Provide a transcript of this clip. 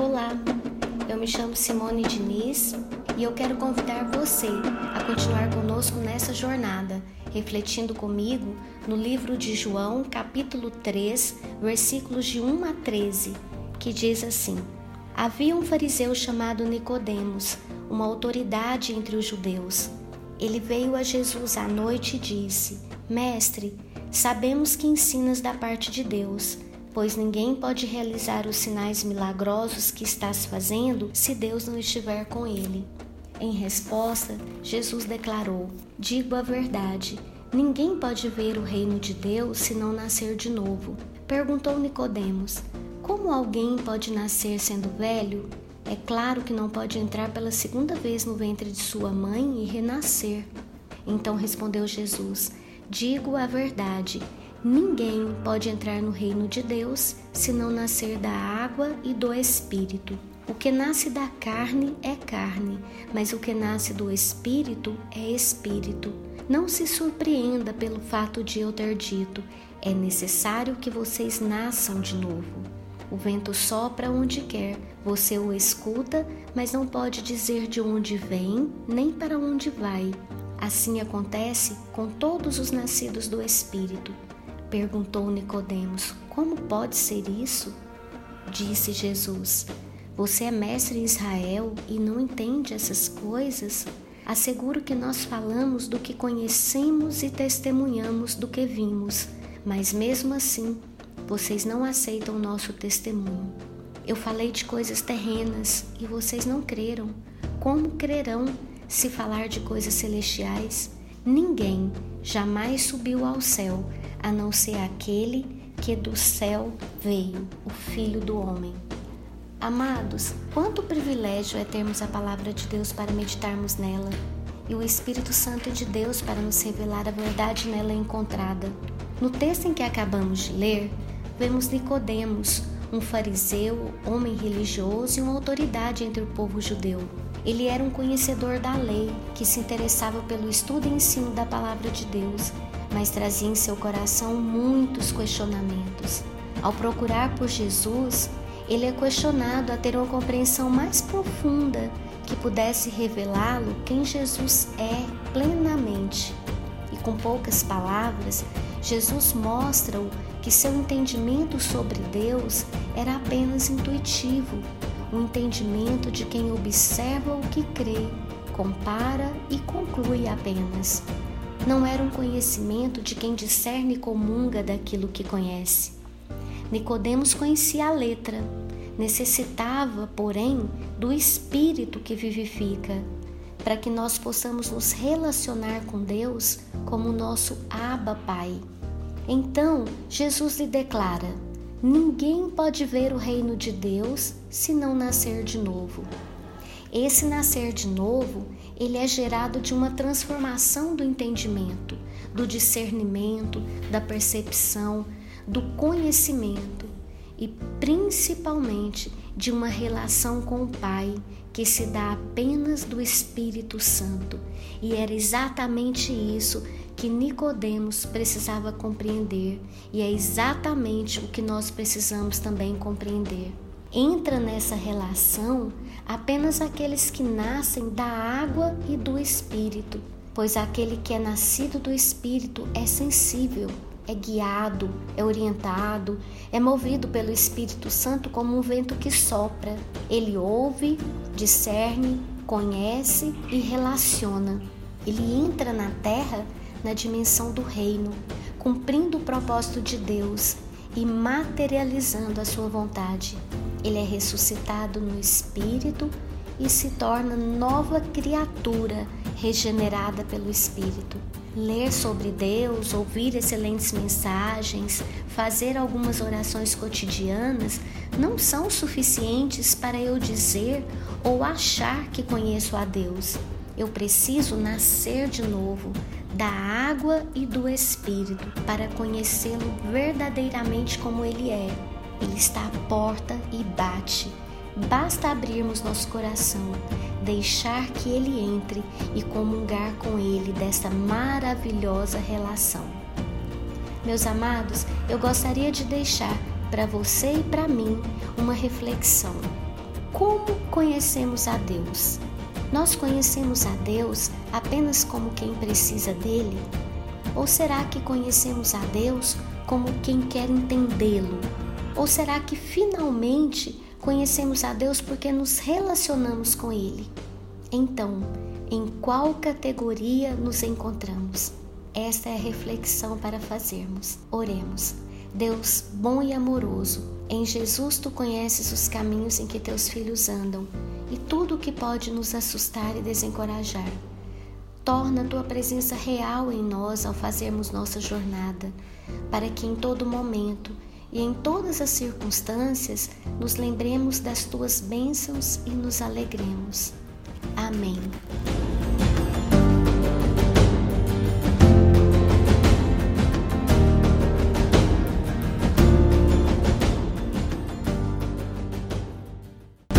Olá, eu me chamo Simone Diniz e eu quero convidar você a continuar conosco nessa jornada, refletindo comigo no livro de João, capítulo 3, versículos de 1 a 13, que diz assim: Havia um fariseu chamado Nicodemos, uma autoridade entre os judeus. Ele veio a Jesus à noite e disse: Mestre, sabemos que ensinas da parte de Deus pois ninguém pode realizar os sinais milagrosos que estás fazendo se Deus não estiver com ele. Em resposta, Jesus declarou: Digo a verdade, ninguém pode ver o reino de Deus se não nascer de novo. Perguntou Nicodemos: Como alguém pode nascer sendo velho? É claro que não pode entrar pela segunda vez no ventre de sua mãe e renascer. Então respondeu Jesus: Digo a verdade, Ninguém pode entrar no reino de Deus se não nascer da água e do Espírito. O que nasce da carne é carne, mas o que nasce do Espírito é Espírito. Não se surpreenda pelo fato de eu ter dito: é necessário que vocês nasçam de novo. O vento sopra onde quer, você o escuta, mas não pode dizer de onde vem nem para onde vai. Assim acontece com todos os nascidos do Espírito. Perguntou Nicodemos: Como pode ser isso? Disse Jesus: Você é mestre em Israel e não entende essas coisas? Asseguro que nós falamos do que conhecemos e testemunhamos do que vimos, mas mesmo assim, vocês não aceitam nosso testemunho. Eu falei de coisas terrenas e vocês não creram. Como crerão se falar de coisas celestiais? Ninguém jamais subiu ao céu a não ser aquele que do céu veio, o Filho do Homem. Amados, quanto privilégio é termos a palavra de Deus para meditarmos nela e o Espírito Santo de Deus para nos revelar a verdade nela encontrada. No texto em que acabamos de ler, vemos Nicodemos, um fariseu, homem religioso e uma autoridade entre o povo judeu. Ele era um conhecedor da lei, que se interessava pelo estudo e ensino da palavra de Deus mas trazia em seu coração muitos questionamentos. Ao procurar por Jesus, ele é questionado a ter uma compreensão mais profunda que pudesse revelá-lo quem Jesus é plenamente. E com poucas palavras, Jesus mostra-o que seu entendimento sobre Deus era apenas intuitivo, o entendimento de quem observa o que crê, compara e conclui apenas não era um conhecimento de quem discerne e comunga daquilo que conhece. Nicodemos conhecia a letra, necessitava, porém, do espírito que vivifica, para que nós possamos nos relacionar com Deus como nosso Abba Pai. Então, Jesus lhe declara: Ninguém pode ver o reino de Deus se não nascer de novo. Esse nascer de novo, ele é gerado de uma transformação do entendimento, do discernimento, da percepção, do conhecimento e principalmente de uma relação com o Pai que se dá apenas do Espírito Santo. E era exatamente isso que Nicodemos precisava compreender, e é exatamente o que nós precisamos também compreender. Entra nessa relação apenas aqueles que nascem da água e do Espírito, pois aquele que é nascido do Espírito é sensível, é guiado, é orientado, é movido pelo Espírito Santo como um vento que sopra. Ele ouve, discerne, conhece e relaciona. Ele entra na terra na dimensão do reino, cumprindo o propósito de Deus e materializando a sua vontade. Ele é ressuscitado no espírito e se torna nova criatura regenerada pelo espírito. Ler sobre Deus, ouvir excelentes mensagens, fazer algumas orações cotidianas não são suficientes para eu dizer ou achar que conheço a Deus. Eu preciso nascer de novo da água e do Espírito para conhecê-lo verdadeiramente como Ele é. Ele está à porta e bate. Basta abrirmos nosso coração, deixar que Ele entre e comungar com Ele desta maravilhosa relação. Meus amados, eu gostaria de deixar para você e para mim uma reflexão. como conhecemos a Deus? Nós conhecemos a Deus apenas como quem precisa dele? Ou será que conhecemos a Deus como quem quer entendê-lo? Ou será que finalmente conhecemos a Deus porque nos relacionamos com Ele? Então, em qual categoria nos encontramos? Esta é a reflexão para fazermos. Oremos. Deus bom e amoroso, em Jesus tu conheces os caminhos em que teus filhos andam e tudo o que pode nos assustar e desencorajar. Torna a tua presença real em nós ao fazermos nossa jornada, para que em todo momento e em todas as circunstâncias nos lembremos das tuas bênçãos e nos alegremos. Amém.